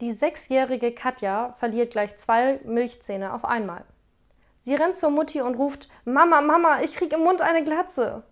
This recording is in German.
Die sechsjährige Katja verliert gleich zwei Milchzähne auf einmal. Sie rennt zur Mutti und ruft: Mama, Mama, ich krieg im Mund eine Glatze.